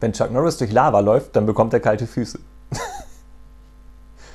Wenn Chuck Norris durch Lava läuft, dann bekommt er kalte Füße.